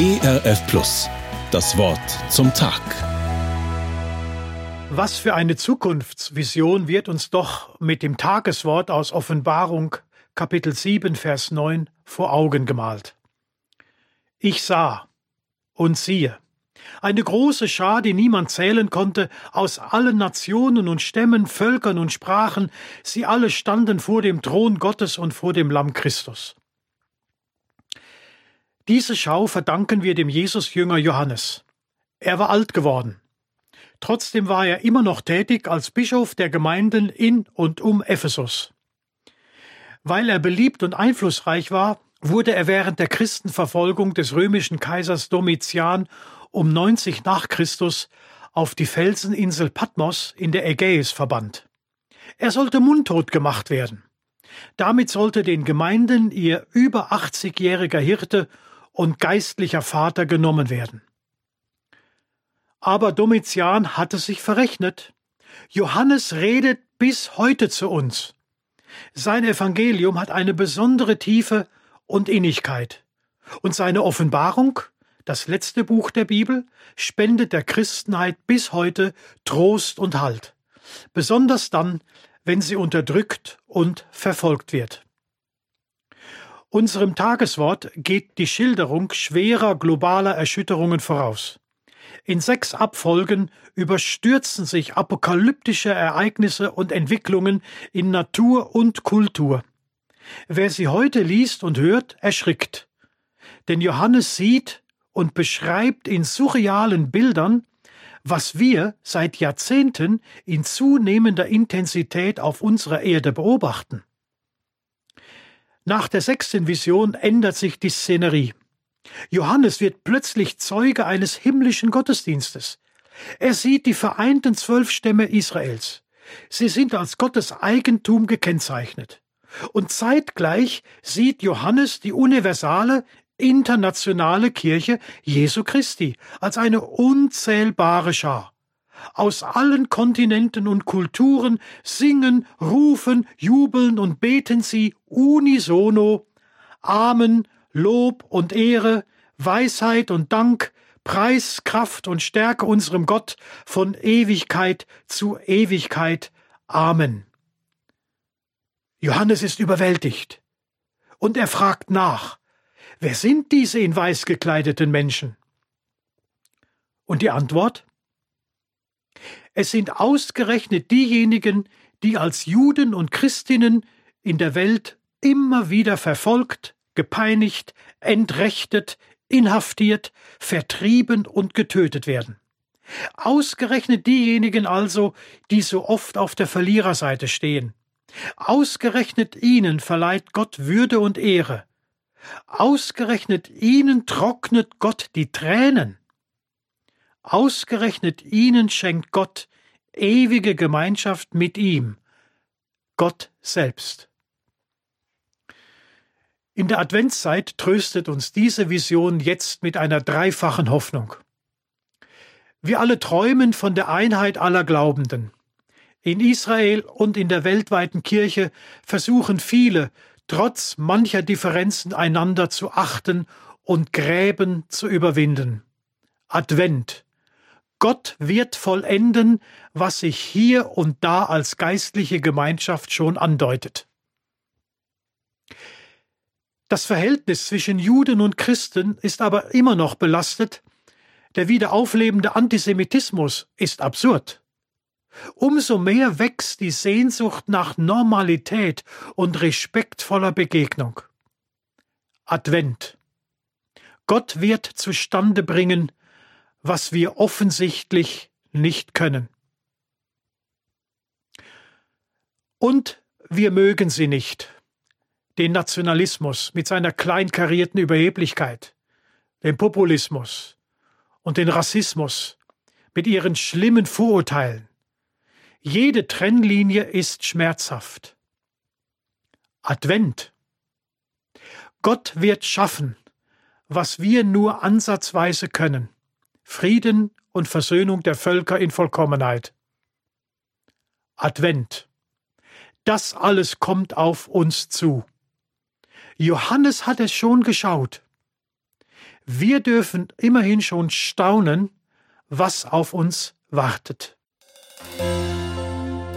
ERF Plus. Das Wort zum Tag. Was für eine Zukunftsvision wird uns doch mit dem Tageswort aus Offenbarung Kapitel 7 Vers 9 vor Augen gemalt. Ich sah und siehe, eine große Schar, die niemand zählen konnte, aus allen Nationen und Stämmen, Völkern und Sprachen, sie alle standen vor dem Thron Gottes und vor dem Lamm Christus. Diese Schau verdanken wir dem Jesusjünger Johannes. Er war alt geworden. Trotzdem war er immer noch tätig als Bischof der Gemeinden in und um Ephesus. Weil er beliebt und einflussreich war, wurde er während der Christenverfolgung des römischen Kaisers Domitian um 90 nach Christus auf die Felseninsel Patmos in der Ägäis verbannt. Er sollte mundtot gemacht werden. Damit sollte den Gemeinden ihr über 80-jähriger Hirte und geistlicher Vater genommen werden. Aber Domitian hatte sich verrechnet. Johannes redet bis heute zu uns. Sein Evangelium hat eine besondere Tiefe und Innigkeit. Und seine Offenbarung das letzte Buch der Bibel, spendet der Christenheit bis heute Trost und Halt, besonders dann, wenn sie unterdrückt und verfolgt wird. Unserem Tageswort geht die Schilderung schwerer globaler Erschütterungen voraus. In sechs Abfolgen überstürzen sich apokalyptische Ereignisse und Entwicklungen in Natur und Kultur. Wer sie heute liest und hört, erschrickt. Denn Johannes sieht, und beschreibt in surrealen Bildern, was wir seit Jahrzehnten in zunehmender Intensität auf unserer Erde beobachten. Nach der sechsten Vision ändert sich die Szenerie. Johannes wird plötzlich Zeuge eines himmlischen Gottesdienstes. Er sieht die vereinten zwölf Stämme Israels. Sie sind als Gottes Eigentum gekennzeichnet. Und zeitgleich sieht Johannes die universale, internationale Kirche Jesu Christi als eine unzählbare Schar. Aus allen Kontinenten und Kulturen singen, rufen, jubeln und beten sie unisono Amen, Lob und Ehre, Weisheit und Dank, Preis, Kraft und Stärke unserem Gott von Ewigkeit zu Ewigkeit. Amen. Johannes ist überwältigt. Und er fragt nach. Wer sind diese in weiß gekleideten Menschen? Und die Antwort? Es sind ausgerechnet diejenigen, die als Juden und Christinnen in der Welt immer wieder verfolgt, gepeinigt, entrechtet, inhaftiert, vertrieben und getötet werden. Ausgerechnet diejenigen also, die so oft auf der Verliererseite stehen. Ausgerechnet ihnen verleiht Gott Würde und Ehre, Ausgerechnet ihnen trocknet Gott die Tränen. Ausgerechnet ihnen schenkt Gott ewige Gemeinschaft mit ihm, Gott selbst. In der Adventszeit tröstet uns diese Vision jetzt mit einer dreifachen Hoffnung. Wir alle träumen von der Einheit aller Glaubenden. In Israel und in der weltweiten Kirche versuchen viele, trotz mancher Differenzen einander zu achten und Gräben zu überwinden. Advent. Gott wird vollenden, was sich hier und da als geistliche Gemeinschaft schon andeutet. Das Verhältnis zwischen Juden und Christen ist aber immer noch belastet, der wieder auflebende Antisemitismus ist absurd. Umso mehr wächst die Sehnsucht nach Normalität und respektvoller Begegnung. Advent. Gott wird zustande bringen, was wir offensichtlich nicht können. Und wir mögen sie nicht, den Nationalismus mit seiner kleinkarierten Überheblichkeit, den Populismus und den Rassismus mit ihren schlimmen Vorurteilen, jede Trennlinie ist schmerzhaft. Advent. Gott wird schaffen, was wir nur ansatzweise können. Frieden und Versöhnung der Völker in Vollkommenheit. Advent. Das alles kommt auf uns zu. Johannes hat es schon geschaut. Wir dürfen immerhin schon staunen, was auf uns wartet.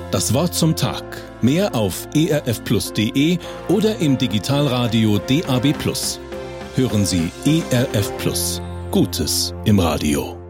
Das Wort zum Tag. Mehr auf erfplus.de oder im Digitalradio DAB+. Hören Sie ERF Plus. Gutes im Radio.